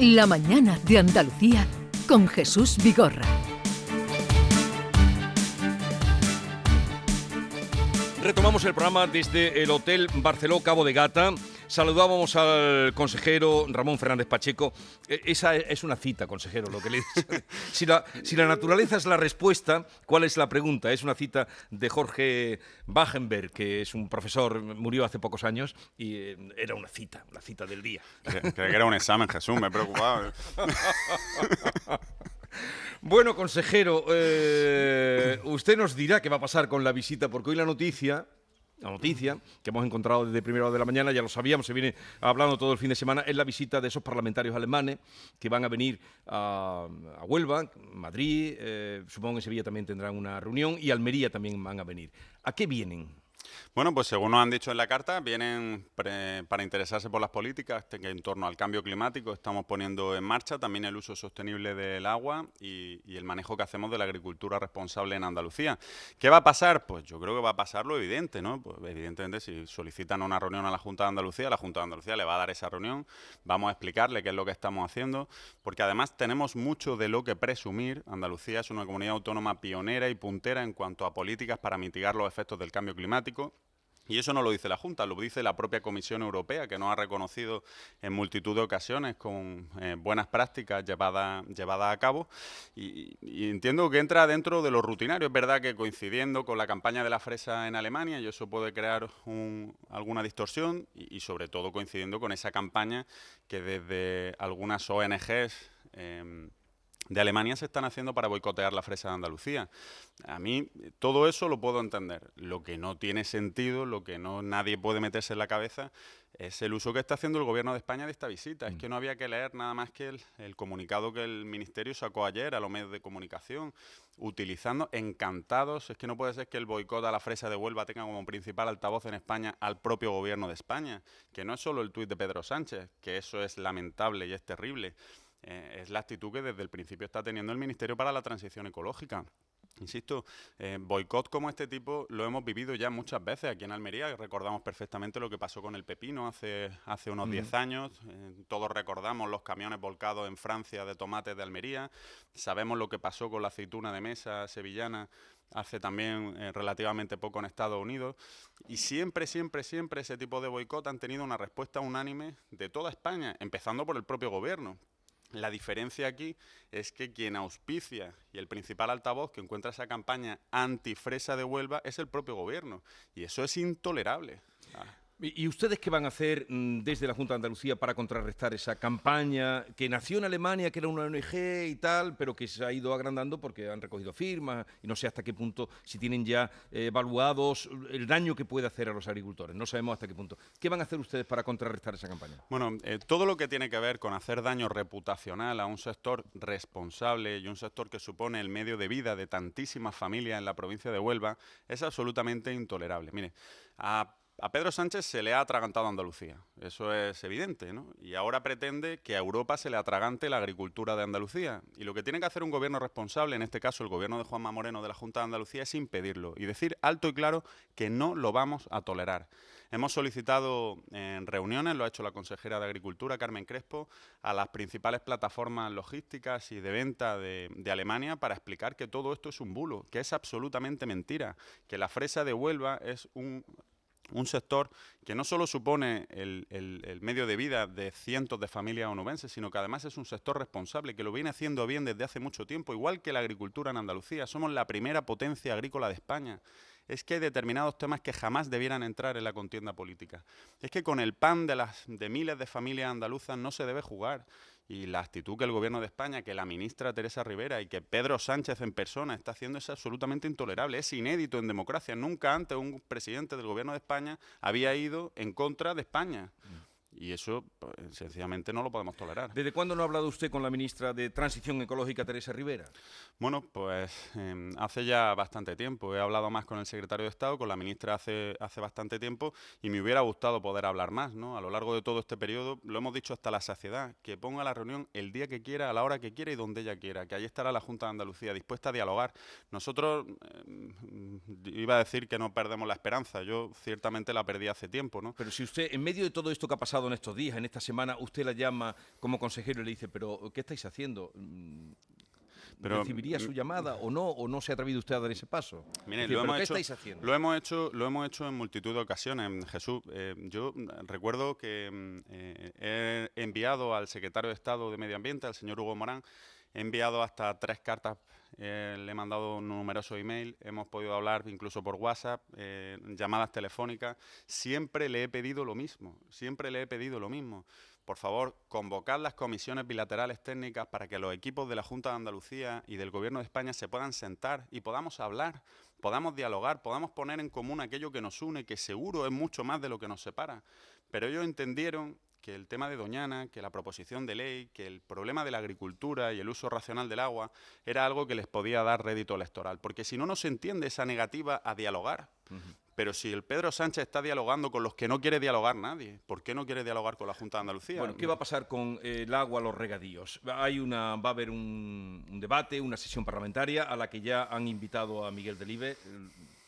La mañana de Andalucía con Jesús Vigorra. Retomamos el programa desde el Hotel Barceló Cabo de Gata. Saludábamos al consejero Ramón Fernández Pacheco. E, esa es una cita, consejero, lo que le si la, si la naturaleza es la respuesta, ¿cuál es la pregunta? Es una cita de Jorge Bachenberg, que es un profesor, murió hace pocos años, y eh, era una cita, una cita del día. Creía que era un examen, Jesús, me he preocupado. Bueno, consejero, eh, usted nos dirá qué va a pasar con la visita, porque hoy la noticia, la noticia que hemos encontrado desde primera hora de la mañana, ya lo sabíamos, se viene hablando todo el fin de semana, es la visita de esos parlamentarios alemanes que van a venir a, Huelva, Madrid, eh, supongo que en Sevilla también tendrán una reunión y Almería también van a venir. ¿A qué vienen? Bueno, pues según nos han dicho en la carta, vienen para interesarse por las políticas que en torno al cambio climático estamos poniendo en marcha, también el uso sostenible del agua y, el manejo que hacemos de la agricultura responsable en Andalucía. ¿Qué va a pasar? Pues yo creo que va a pasar lo evidente, ¿no? Pues evidentemente si solicitan una reunión a la Junta de Andalucía, la Junta de Andalucía le va a dar esa reunión, vamos a explicarle qué es lo que estamos haciendo, porque además tenemos mucho de lo que presumir. Andalucía es una comunidad autónoma pionera y puntera en cuanto a políticas para mitigar los efectos del cambio climático y eso no lo dice la Junta, lo dice la propia Comisión Europea, que nos ha reconocido en multitud de ocasiones con eh, buenas prácticas llevadas llevada a cabo. Y, entiendo que entra dentro de lo rutinario. Es verdad que coincidiendo con la campaña de la fresa en Alemania, y eso puede crear alguna distorsión, y, sobre todo coincidiendo con esa campaña que desde algunas ONGs... Em, de Alemania se están haciendo para boicotear la fresa de Andalucía. A mí todo eso lo puedo entender. Lo que no tiene sentido, lo que no nadie puede meterse en la cabeza, es el uso que está haciendo el gobierno de España de esta visita. Es mm. que no había que leer nada más que el, comunicado que el ministerio sacó ayer a los medios de comunicación, utilizando encantados. Es que no puede ser que el boicot a la fresa de Huelva tenga como principal altavoz en España al propio gobierno de España, que no es solo el tuit de Pedro Sánchez, que eso es lamentable y es terrible. Eh, es la actitud que desde el principio está teniendo el Ministerio para la Transición Ecológica. Insisto, eh, boicot como este tipo lo hemos vivido ya muchas veces aquí en Almería. Recordamos perfectamente lo que pasó con el pepino hace, hace unos 10 años. Eh, todos recordamos los camiones volcados en Francia de tomates de Almería. Sabemos lo que pasó con la aceituna de mesa sevillana hace también relativamente poco en Estados Unidos. Y siempre, siempre, siempre ese tipo de boicot han tenido una respuesta unánime de toda España, empezando por el propio gobierno. La diferencia aquí es que quien auspicia y el principal altavoz que encuentra esa campaña antifresa de Huelva es el propio gobierno. Y eso es intolerable. Ah. ¿Y ustedes qué van a hacer mm, desde la Junta de Andalucía para contrarrestar esa campaña que nació en Alemania, que era una ONG y tal, pero que se ha ido agrandando porque han recogido firmas y no sé hasta qué punto, si tienen ya eh, evaluados el daño que puede hacer a los agricultores? No sabemos hasta qué punto. ¿Qué van a hacer ustedes para contrarrestar esa campaña? Bueno, eh, todo lo que tiene que ver con hacer daño reputacional a un sector responsable y un sector que supone el medio de vida de tantísimas familias en la provincia de Huelva es absolutamente intolerable. Mire, a a Pedro Sánchez se le ha atragantado Andalucía, eso es evidente, ¿no? Y ahora pretende que a Europa se le atragante la agricultura de Andalucía. Y lo que tiene que hacer un gobierno responsable, en este caso el gobierno de Juanma Moreno de la Junta de Andalucía, es impedirlo y decir alto y claro que no lo vamos a tolerar. Hemos solicitado en reuniones, lo ha hecho la consejera de Agricultura, Carmen Crespo, a las principales plataformas logísticas y de venta de, de Alemania para explicar que todo esto es un bulo, que es absolutamente mentira, que la fresa de Huelva es un un sector que no solo supone el, medio de vida de cientos de familias onubenses, sino que además es un sector responsable, que lo viene haciendo bien desde hace mucho tiempo, igual que la agricultura en Andalucía. Somos la primera potencia agrícola de España. Es que hay determinados temas que jamás debieran entrar en la contienda política. Es que con el pan de, las, de miles de familias andaluzas no se debe jugar y la actitud que el gobierno de España, que la ministra Teresa Rivera y que Pedro Sánchez en persona está haciendo es absolutamente intolerable, es inédito en democracia. Nunca antes un presidente del gobierno de España había ido en contra de España. Y eso, pues, sencillamente, no lo podemos tolerar. ¿Desde cuándo no ha hablado usted con la ministra de Transición Ecológica, Teresa Rivera? Bueno, pues em, hace ya bastante tiempo. He hablado más con el secretario de Estado, con la ministra hace, hace bastante tiempo, y me hubiera gustado poder hablar más, ¿no? A lo largo de todo este periodo, lo hemos dicho hasta la saciedad, que ponga la reunión el día que quiera, a la hora que quiera y donde ella quiera, que allí estará la Junta de Andalucía dispuesta a dialogar. Nosotros, em, iba a decir que no perdemos la esperanza, yo ciertamente la perdí hace tiempo, ¿no? Pero si usted, en medio de todo esto que ha pasado en estos días, en esta semana, usted la llama como consejero y le dice, pero ¿qué estáis haciendo? Mm, Pero, ¿Recibiría su mm, llamada o no? ¿O no se ha atrevido usted a dar ese paso? Mire, Es decir, lo, ¿pero hemos ¿Qué hecho, estáis haciendo? lo hemos hecho, lo hemos hecho en multitud de ocasiones, Jesús. Eh, yo recuerdo que mm, eh, he enviado al secretario de Estado de Medio Ambiente, al señor Hugo Morán, he enviado hasta tres cartas, eh, le he mandado numerosos emails, hemos podido hablar incluso por WhatsApp, eh, llamadas telefónicas. Siempre le he pedido lo mismo, siempre le he pedido lo mismo. Por favor, convocar las comisiones bilaterales técnicas para que los equipos de la Junta de Andalucía y del Gobierno de España se puedan sentar y podamos hablar, podamos dialogar, podamos poner en común aquello que nos une, que seguro es mucho más de lo que nos separa. Pero ellos entendieron que el tema de Doñana, que la proposición de ley, que el problema de la agricultura y el uso racional del agua era algo que les podía dar rédito electoral. Porque si no, no se entiende esa negativa a dialogar. Pero si el Pedro Sánchez está dialogando con los que no quiere dialogar nadie, ¿por qué no quiere dialogar con la Junta de Andalucía? Bueno, ¿qué va a pasar con eh, el agua, los regadíos? Hay una, va a haber un, un debate, una sesión parlamentaria a la que ya han invitado a Miguel Delibe,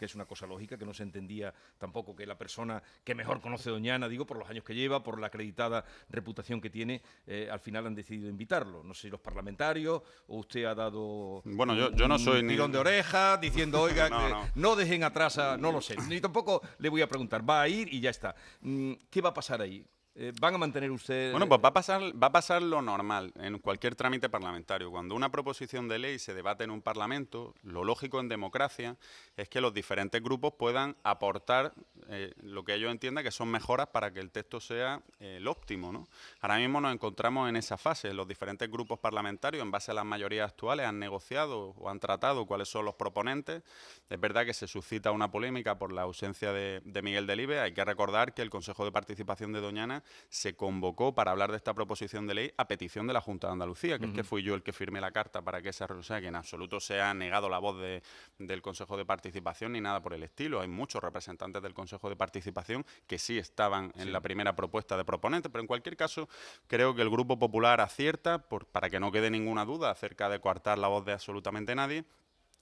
que es una cosa lógica, que no se entendía tampoco que la persona que mejor conoce Doñana, digo, por los años que lleva, por la acreditada reputación que tiene, eh, al final han decidido invitarlo. No sé si los parlamentarios o usted ha dado Bueno, yo- yo no un soy ni- tirón de oreja diciendo, oiga, No, no. no dejen atrás a... No lo sé, ni tampoco le voy a preguntar. Va a ir y ya está. Mm, ¿Qué va a pasar ahí? Eh, ¿Van a mantener usted...? Bueno, pues va a, pasar, va a pasar lo normal en cualquier trámite parlamentario. Cuando una proposición de ley se debate en un parlamento, lo lógico en democracia es que los diferentes grupos puedan aportar eh, lo que ellos entiendan que son mejoras para que el texto sea eh, el óptimo. ¿no? Ahora mismo nos encontramos en esa fase. Los diferentes grupos parlamentarios, en base a las mayorías actuales, han negociado o han tratado cuáles son los proponentes. Es verdad que se suscita una polémica por la ausencia de, de Miguel Delibe. Hay que recordar que el Consejo de Participación de Doñana se convocó para hablar de esta proposición de ley a petición de la Junta de Andalucía, que es que fui yo el que firmé la carta para que esa o sea, que en absoluto se ha negado la voz de- del Consejo de Participación ni nada por el estilo. Hay muchos representantes del Consejo de Participación que sí estaban en la primera propuesta de proponente, pero en cualquier caso creo que el Grupo Popular acierta por- para que no quede ninguna duda acerca de coartar la voz de absolutamente nadie.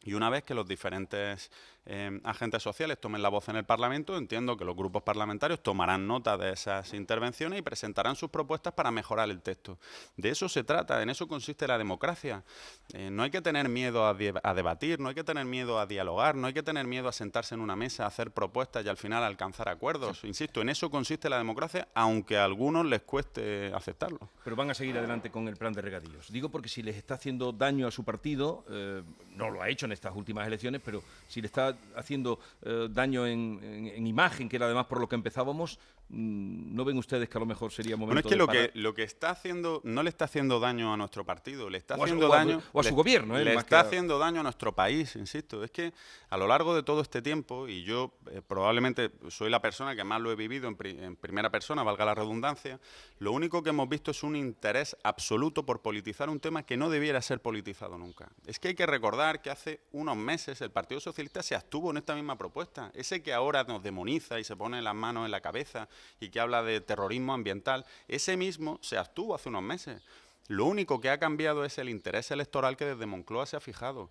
Y una vez que los diferentes eh, agentes sociales tomen la voz en el Parlamento, entiendo que los grupos parlamentarios tomarán nota de esas intervenciones y presentarán sus propuestas para mejorar el texto. De eso se trata, en eso consiste la democracia. Eh, no hay que tener miedo a debatir, no hay que tener miedo a dialogar, no hay que tener miedo a sentarse en una mesa, a hacer propuestas y al final alcanzar acuerdos. Insisto, en eso consiste la democracia, aunque a algunos les cueste aceptarlo. Pero van a seguir adelante con el plan de regadíos. Digo porque si les está haciendo daño a su partido, eh, no lo ha hecho en estas últimas elecciones, pero si le está haciendo eh, daño en, en- en imagen, que era además por lo que empezábamos, ¿no ven ustedes que a lo mejor sería momento Bueno, es que de lo, parar? que lo que está haciendo no le está haciendo daño a nuestro partido, le está O a su- haciendo daño o a su le- gobierno, ¿eh? le Más está haciendo daño a nuestro país, insisto. Es que a lo largo de todo este tiempo y yo eh, probablemente soy la persona que más lo he vivido en, pri- en primera persona, valga la redundancia. Lo único que hemos visto es un interés absoluto por politizar un tema que no debiera ser politizado nunca. Es que hay que recordar que hace unos meses el Partido Socialista se abstuvo en esta misma propuesta. Ese que ahora nos demoniza y se pone las manos en la cabeza y que habla de terrorismo ambiental, ese mismo se abstuvo hace unos meses. Lo único que ha cambiado es el interés electoral que desde Moncloa se ha fijado.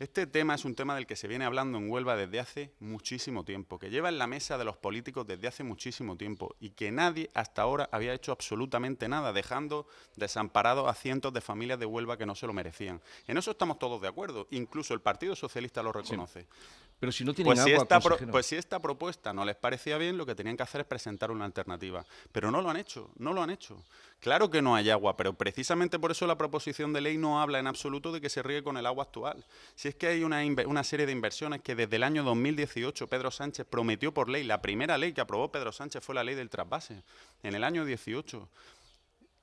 Este tema es un tema del que se viene hablando en Huelva desde hace muchísimo tiempo, que lleva en la mesa de los políticos desde hace muchísimo tiempo y que nadie hasta ahora había hecho absolutamente nada, dejando desamparados a cientos de familias de Huelva que no se lo merecían. En eso estamos todos de acuerdo, incluso el Partido Socialista lo reconoce. Pero si no tienen Pues si, agua, esta consejero. pues si esta propuesta no les parecía bien, lo que tenían que hacer es presentar una alternativa. Pero no lo han hecho, no lo han hecho. Claro que no hay agua, pero precisamente por eso la proposición de ley no habla en absoluto de que se riegue con el agua actual. Si es que hay una, una serie de inversiones que desde el año 2018 Pedro Sánchez prometió por ley, la primera ley que aprobó Pedro Sánchez fue la ley del trasvase, en el año 18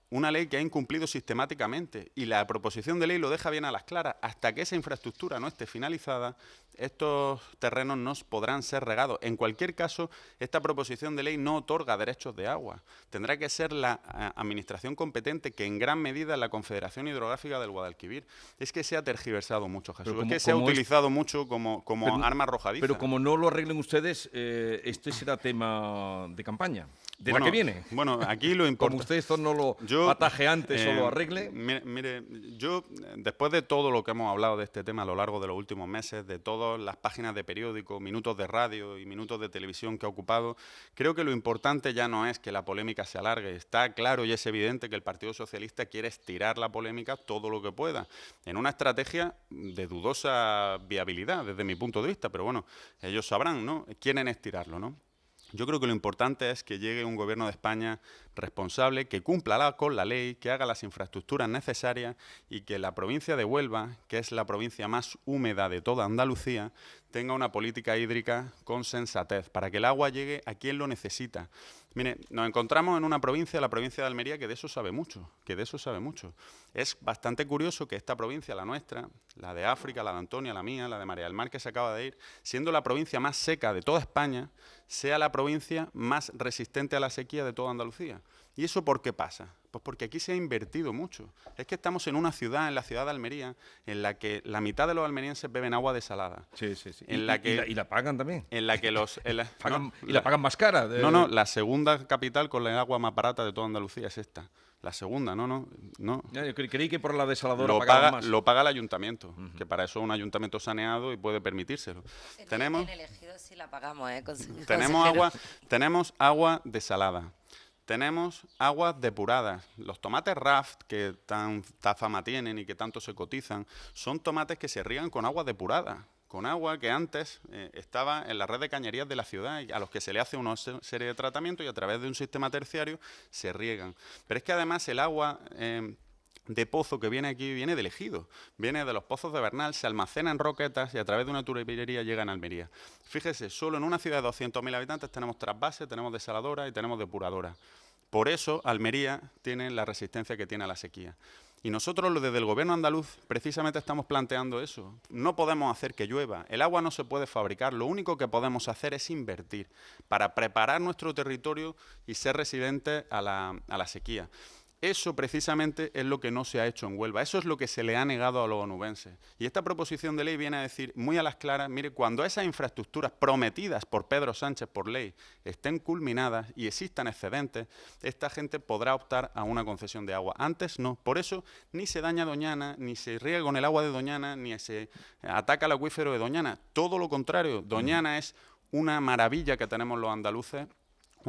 una ley que ha incumplido sistemáticamente y la proposición de ley lo deja bien a las claras. Hasta que esa infraestructura no esté finalizada, estos terrenos no podrán ser regados. En cualquier caso, esta proposición de ley no otorga derechos de agua. Tendrá que ser la eh, administración competente, que en gran medida es la Confederación Hidrográfica del Guadalquivir. Es que se ha tergiversado mucho, Jesús. como- es que se ha como es- utilizado mucho como, como Pero- arma arrojadiza. Pero como no lo arreglen ustedes, eh, este será tema de campaña, de Bueno, la que viene. Bueno, aquí lo Como importante... usted esto no lo, Yo yo, ataje antes o lo eh, arregle. Mire, yo, después de todo lo que hemos hablado de este tema a lo largo de los últimos meses, de todas las páginas de periódico, minutos de radio y minutos de televisión que ha ocupado, creo que lo importante ya no es que la polémica se alargue. Está claro y es evidente que el Partido Socialista quiere estirar la polémica todo lo que pueda, en una estrategia de dudosa viabilidad desde mi punto de vista, pero bueno, ellos sabrán, ¿no? Quieren estirarlo, ¿no? Yo creo que lo importante es que llegue un gobierno de España responsable, que cumpla con la ley, que haga las infraestructuras necesarias y que la provincia de Huelva, que es la provincia más húmeda de toda Andalucía, tenga una política hídrica con sensatez, para que el agua llegue a quien lo necesita. Mire, nos encontramos en una provincia, la provincia de Almería, que de eso sabe mucho, que de eso sabe mucho. Es bastante curioso que esta provincia, la nuestra, la de África, la de Antonia, la mía, la de María del Mar, que se acaba de ir, siendo la provincia más seca de toda España, sea la provincia más resistente a la sequía de toda Andalucía. ¿Y eso por qué pasa? Pues porque aquí se ha invertido mucho. Es que estamos en una ciudad, en la ciudad de Almería, en la que la mitad de los almerienses beben agua desalada. Sí, sí, sí. En y, la que, y, la, pagan también. En la que los... y la pagan más cara. No, no, la segunda capital con la agua más barata de toda Andalucía es esta. La segunda, no, no. no. yo creí que por la desaladora lo paga, más. Lo paga el ayuntamiento, que para eso es un ayuntamiento saneado y puede permitírselo. tenemos, en elegido sí la pagamos, ¿eh? tenemos, agua, tenemos agua desalada. Tenemos aguas depuradas. Los tomates raft, que tanta fama tienen y que tanto se cotizan, son tomates que se riegan con agua depurada con agua que antes eh, estaba en la red de cañerías de la ciudad a los que se le hace una serie de tratamientos y a través de un sistema terciario se riegan. Pero es que además el agua eh, de pozo que viene aquí viene del ejido, viene de los pozos de Bernal, se almacena en roquetas y a través de una turbinería llega a Almería. Fíjese, solo en una ciudad de 200.000 habitantes tenemos trasvase, tenemos desaladora y tenemos depuradora. Por eso Almería tiene la resistencia que tiene a la sequía. Y nosotros desde el gobierno andaluz precisamente estamos planteando eso. No podemos hacer que llueva. El agua no se puede fabricar. Lo único que podemos hacer es invertir para preparar nuestro territorio y ser la, a la sequía. Eso precisamente es lo que no se ha hecho en Huelva, eso es lo que se le ha negado a los onubenses. Y esta proposición de ley viene a decir muy a las claras, mire, cuando esas infraestructuras prometidas por Pedro Sánchez por ley estén culminadas y existan excedentes, esta gente podrá optar a una concesión de agua. Antes no, por eso ni se daña Doñana, ni se riega con el agua de Doñana, ni se ataca el acuífero de Doñana. Todo lo contrario, Doñana es una maravilla que tenemos los andaluces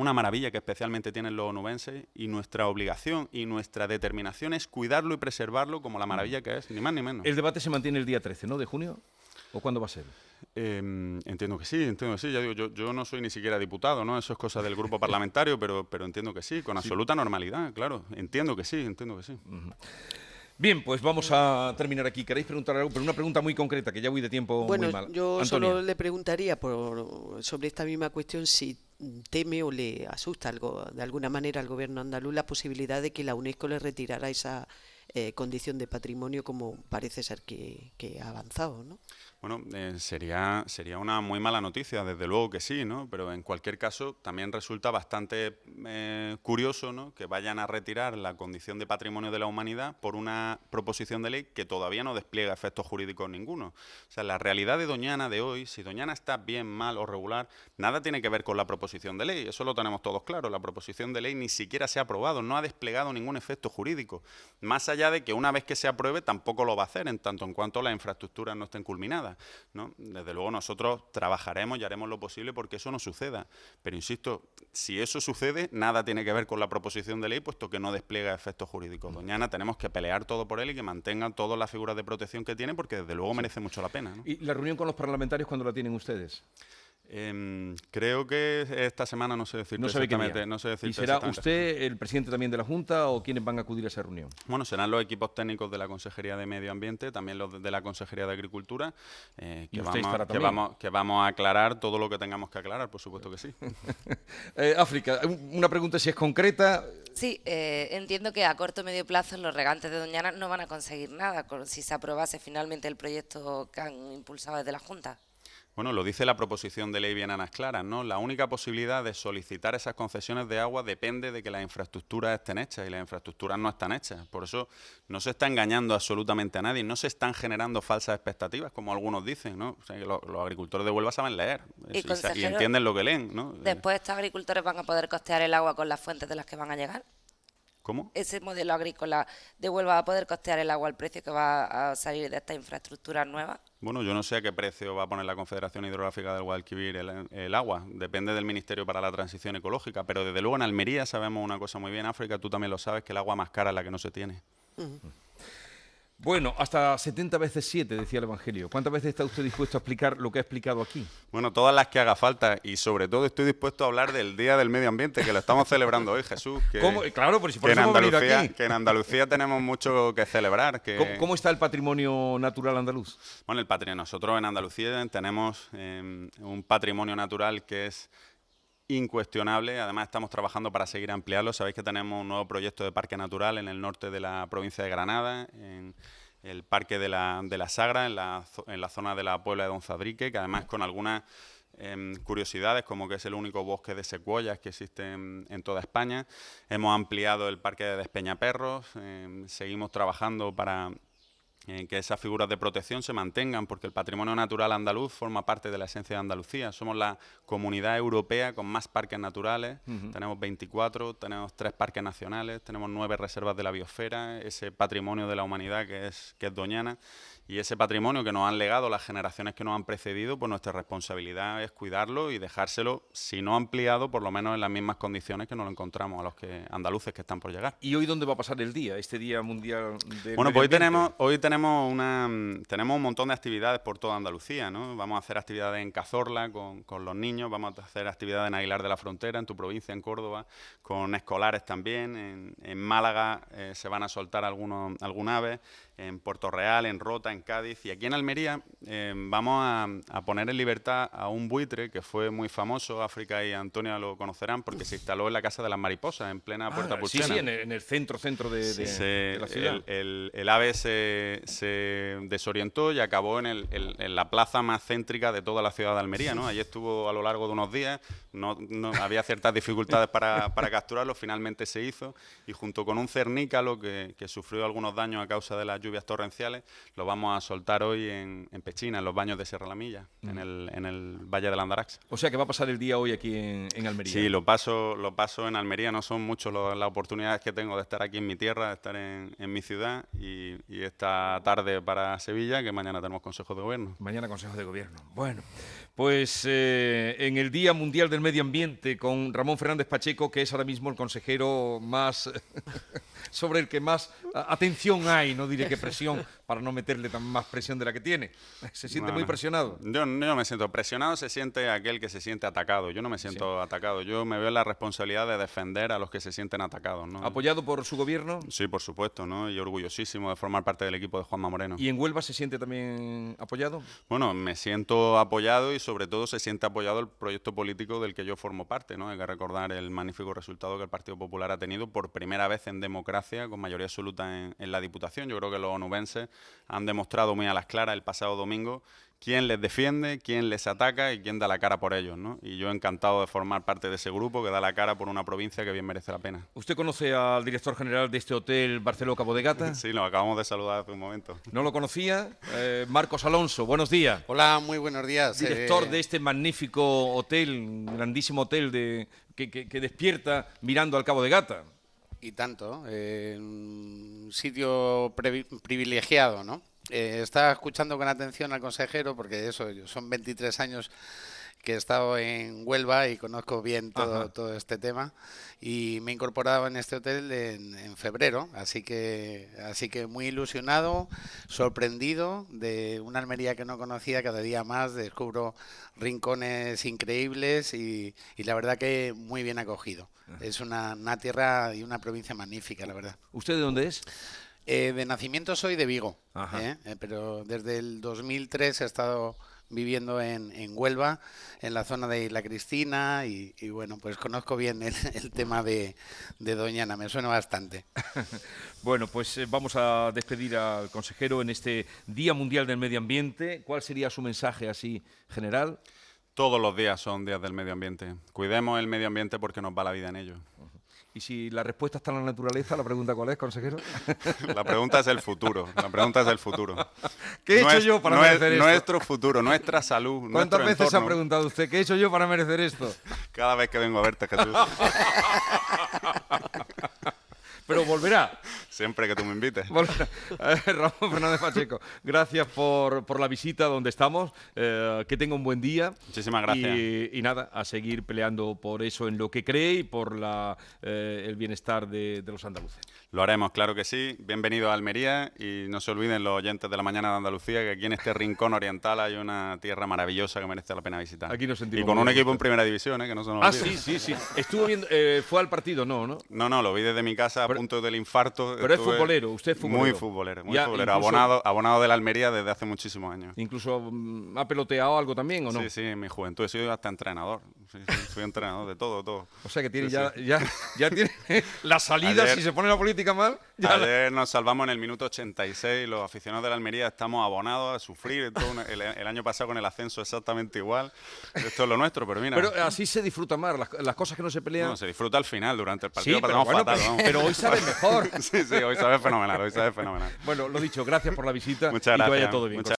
una maravilla que especialmente tienen los onubenses y nuestra obligación y nuestra determinación es cuidarlo y preservarlo como la maravilla que es, ni más ni menos. El debate se mantiene el día 13, ¿no? ¿De junio? ¿O cuándo va a ser? Em, entiendo que sí, entiendo que sí. Ya digo, yo, yo, no soy ni siquiera diputado, ¿no? Eso es cosa del grupo parlamentario, pero, pero entiendo que sí, con absoluta normalidad, claro. Entiendo que sí, entiendo que sí. Bien, pues vamos a terminar aquí. ¿Queréis preguntar algo? Pero una pregunta muy concreta, que ya voy de tiempo bueno, muy mal. Yo solo le preguntaría por, sobre esta misma cuestión si teme o le asusta algo de alguna manera al gobierno andaluz la posibilidad de que la UNESCO le retirara esa eh, condición de patrimonio como parece ser que, ha avanzado, ¿no? Bueno, eh, sería, sería una muy mala noticia, desde luego que sí, ¿no? Pero en cualquier caso también resulta bastante eh, curioso ¿no? que vayan a retirar la condición de patrimonio de la humanidad por una proposición de ley que todavía no despliega efectos jurídicos ninguno. O sea, la realidad de Doñana de hoy, si Doñana está bien, mal o regular, nada tiene que ver con la proposición de ley. Eso lo tenemos todos claro. La proposición de ley ni siquiera se ha aprobado, no ha desplegado ningún efecto jurídico. Más allá de que una vez que se apruebe tampoco lo va a hacer, en tanto en cuanto las infraestructuras no estén culminadas. ¿no? Desde luego nosotros trabajaremos y haremos lo posible porque eso no suceda. Pero insisto, si eso sucede, nada tiene que ver con la proposición de ley, puesto que no despliega efectos jurídicos. Doñana tenemos que pelear todo por él y que mantengan todas las figuras de protección que tiene, porque desde luego merece mucho la pena. ¿Y la reunión con los parlamentarios cuándo la tienen ustedes? Em, creo que esta semana no sé decirte no sabe exactamente. No sé ¿Y será usted el presidente también de la Junta o quiénes van a acudir a esa reunión? Bueno, serán los equipos técnicos de la Consejería de Medio Ambiente, también los de la Consejería de Agricultura, eh, que, vamos, que, vamos, que, vamos, a aclarar todo lo que tengamos que aclarar, por supuesto que sí. Eh, África, una pregunta si es concreta. Sí, eh, entiendo que a corto o medio plazo los regantes de Doñana no van a conseguir nada si se aprobase finalmente el proyecto que han impulsado desde la Junta. Bueno, lo dice la proposición de ley bien a claras, ¿no? La única posibilidad de solicitar esas concesiones de agua depende de que las infraestructuras estén hechas y las infraestructuras no están hechas. Por eso no se está engañando absolutamente a nadie, no se están generando falsas expectativas, como algunos dicen, ¿no? O sea, que los, agricultores de Huelva saben leer y, y, entienden lo que leen, ¿no? Después estos agricultores van a poder costear el agua con las fuentes de las que van a llegar. ¿Cómo? ese modelo agrícola de Huelva va a poder costear el agua al precio que va a salir de esta infraestructura nueva? Bueno, yo no sé a qué precio va a poner la Confederación Hidrográfica del Guadalquivir el, el, agua. Depende del Ministerio para la Transición Ecológica. Pero desde luego en Almería sabemos una cosa muy bien, África, tú también lo sabes, que el agua más cara es la que no se tiene. Bueno, hasta 70 veces 7, decía el Evangelio. ¿Cuántas veces está usted dispuesto a explicar lo que ha explicado aquí? Bueno, todas las que haga falta y sobre todo estoy dispuesto a hablar del Día del Medio Ambiente, que lo estamos celebrando hoy, Jesús. Que, ¿Cómo? Claro, por si por que, en eso hemos venido Andalucía, aquí. que en Andalucía tenemos mucho que celebrar. Que, ¿Cómo, cómo está el patrimonio natural andaluz? Bueno, el patrimonio. Nosotros en Andalucía tenemos eh, un patrimonio natural que es incuestionable. Además, estamos trabajando para seguir ampliarlo. Sabéis que tenemos un nuevo proyecto de parque natural en el norte de la provincia de Granada, en el parque de la, de la Sagra, en la, en la zona de la Puebla de Don Zadrique, que además con algunas em, curiosidades, como que es el único bosque de secuoyas que existe en, en toda España. Hemos ampliado el parque de Despeñaperros, em, seguimos trabajando para eh, que esas figuras de protección se mantengan, porque el patrimonio natural andaluz forma parte de la esencia de Andalucía. Somos la comunidad europea con más parques naturales, tenemos 24, tenemos tres parques nacionales, tenemos nueve reservas de la biosfera, ese patrimonio de la humanidad que es, que es Doñana, y ese patrimonio que nos han legado las generaciones que nos han precedido, pues nuestra responsabilidad es cuidarlo y dejárselo, si no ampliado, por lo menos en las mismas condiciones que nos lo encontramos a los que andaluces que están por llegar. ¿Y hoy dónde va a pasar el día, este Día Mundial del Bueno, pues hoy tenemos, hoy tenemos, una, tenemos un montón de actividades por toda Andalucía, ¿no? Vamos a hacer actividades en Cazorla con, con los niños, vamos a hacer actividades en Aguilar de la Frontera, en tu provincia, en Córdoba, con escolares también. En, en Málaga eh, se van a soltar algunos, algún ave, en Puerto Real, en Rota, en Cádiz. Y aquí en Almería eh, vamos a, a poner en libertad a un buitre que fue muy famoso, África y Antonia lo conocerán, porque se instaló en la Casa de las Mariposas, en plena Puerta Ah, sí, sí, en el, en el centro, centro de, de- Se- de la ciudad. el, el- el ave se, se desorientó y acabó en, la plaza más céntrica de toda la ciudad de Almería. ¿no? Allí estuvo a lo largo de unos días, no, no- había ciertas dificultades para, para capturarlo, finalmente se hizo y junto con un cernícalo que, que sufrió algunos daños a causa de las lluvias torrenciales, lo vamos a soltar hoy en, en Pechina, en los baños de Sierra La Milla, en, el, en el Valle del Andarax. O sea que va a pasar el día hoy aquí en, en Almería. Sí, lo paso, lo paso en Almería, no son muchas las oportunidades que tengo de estar aquí en mi tierra, de estar en, en mi ciudad y, y esta tarde para Sevilla, que mañana tenemos Consejo de Gobierno. Mañana Consejo de Gobierno. Bueno, pues eh, en el Día Mundial del Medio Ambiente con Ramón Fernández Pacheco, que es ahora mismo el consejero más sobre el que más atención hay, no diré que presión, para no meterle tan más presión de la que tiene. Se siente No, muy presionado. Yo, no me siento presionado, se siente aquel que se siente atacado. Yo no me siento atacado. Yo me veo la responsabilidad de defender a los que se sienten atacados. ¿no? Apoyado por su gobierno. Sí, por supuesto, ¿no? Y orgullosísimo de formar parte del equipo de Juanma Moreno. ¿Y en Huelva se siente también apoyado? Bueno, me siento apoyado y sobre todo se siente apoyado el proyecto político del que yo formo parte, ¿no? Hay que recordar el magnífico resultado que el Partido Popular ha tenido por primera vez en democracia, con mayoría absoluta en, en la Diputación. Yo creo que los onubenses han demostrado muy a las claras el pasado domingo quién les defiende, quién les ataca y quién da la cara por ellos, ¿no? Y yo encantado de formar parte de ese grupo que da la cara por una provincia que bien merece la pena. ¿Usted conoce al director general de este hotel, Barceló Cabo de Gata? Sí, lo acabamos de saludar hace un momento. ¿No lo conocía? Eh, Marcos Alonso, buenos días. Hola, muy buenos días. director Eh, de este magnífico hotel, grandísimo hotel de, que, que- que despierta mirando al Cabo de Gata. Y tanto, eh, un sitio privilegiado, ¿no? Eh, estaba escuchando con atención al consejero porque eso, son 23 años que he estado en Huelva y conozco bien todo, todo este tema y me he incorporado en este hotel en, en febrero, así que así que muy ilusionado, sorprendido de una Almería que no conocía, cada día más descubro rincones increíbles y, y la verdad que muy bien acogido. Es una, una tierra y una provincia magnífica, la verdad. ¿Usted de dónde es? Eh, de nacimiento soy de Vigo, Ajá. ¿eh? Eh, pero desde el 2003 he estado viviendo en, en Huelva, en la zona de Isla Cristina, y, y bueno, pues conozco bien el, el tema de, de Doñana, me suena bastante. Bueno, pues eh, vamos a despedir al consejero en este Día Mundial del Medio Ambiente. ¿Cuál sería su mensaje así general? Todos los días son días del medio ambiente. Cuidemos el medio ambiente porque nos va la vida en ello. Y si la respuesta está en la naturaleza, la pregunta cuál es, consejero. La pregunta es el futuro. La pregunta es el futuro. ¿Qué he hecho yo para merecer esto? Nuestro futuro, nuestra salud, ¿Cuántas veces ha entorno. preguntado usted qué he hecho yo para merecer esto? Cada vez que vengo a verte, Jesús. Pero volverá. Siempre que tú me invites. Volverá. Eh, Ramón Fernández Pacheco, gracias por, por la visita donde estamos. eh, que tenga un buen día. Muchísimas gracias. Y, y nada, a seguir peleando por eso en lo que cree y por la, eh, el bienestar de, de los andaluces. Lo haremos, claro que sí. Bienvenido a Almería y no se olviden los oyentes de la mañana de Andalucía que aquí en este rincón oriental hay una tierra maravillosa que merece la pena visitar. Aquí nos sentimos y con un equipo en primera división, ¿eh? que no se nos Ah, olvide. sí, sí, sí. Estuvo viendo, eh, fue al partido, no, ¿no? No, no, lo vi desde mi casa a punto del infarto. pero es futbolero, usted es futbolero. Muy futbolero, muy Ya, futbolero. incluso- Abonado, abonado de la Almería desde hace muchísimos años. Incluso mm, ha peloteado algo también, ¿o no? Sí, sí, en mi juventud he sido hasta entrenador. Sí, sí, fui entrenador de todo, todo. O sea que tiene Sí, ya, ya, ya tiene la salida, Ayer- si se pone la política mal, ya la- Ayer nos salvamos en el minuto 86. Los aficionados de la Almería estamos abonados a sufrir. todo un- el, el año pasado con el ascenso exactamente igual. Esto es lo nuestro, pero mira. Pero así se disfruta más, las, las cosas que no se pelean. no, se disfruta al final, durante el sí, partido pero, pasamos bueno, fatal. pero, pero hoy sabe mejor. sí, sí, hoy sabe fenomenal, hoy sabe fenomenal. Bueno, lo dicho, gracias por la visita Muchas y que vaya gracias, todo bien. muchas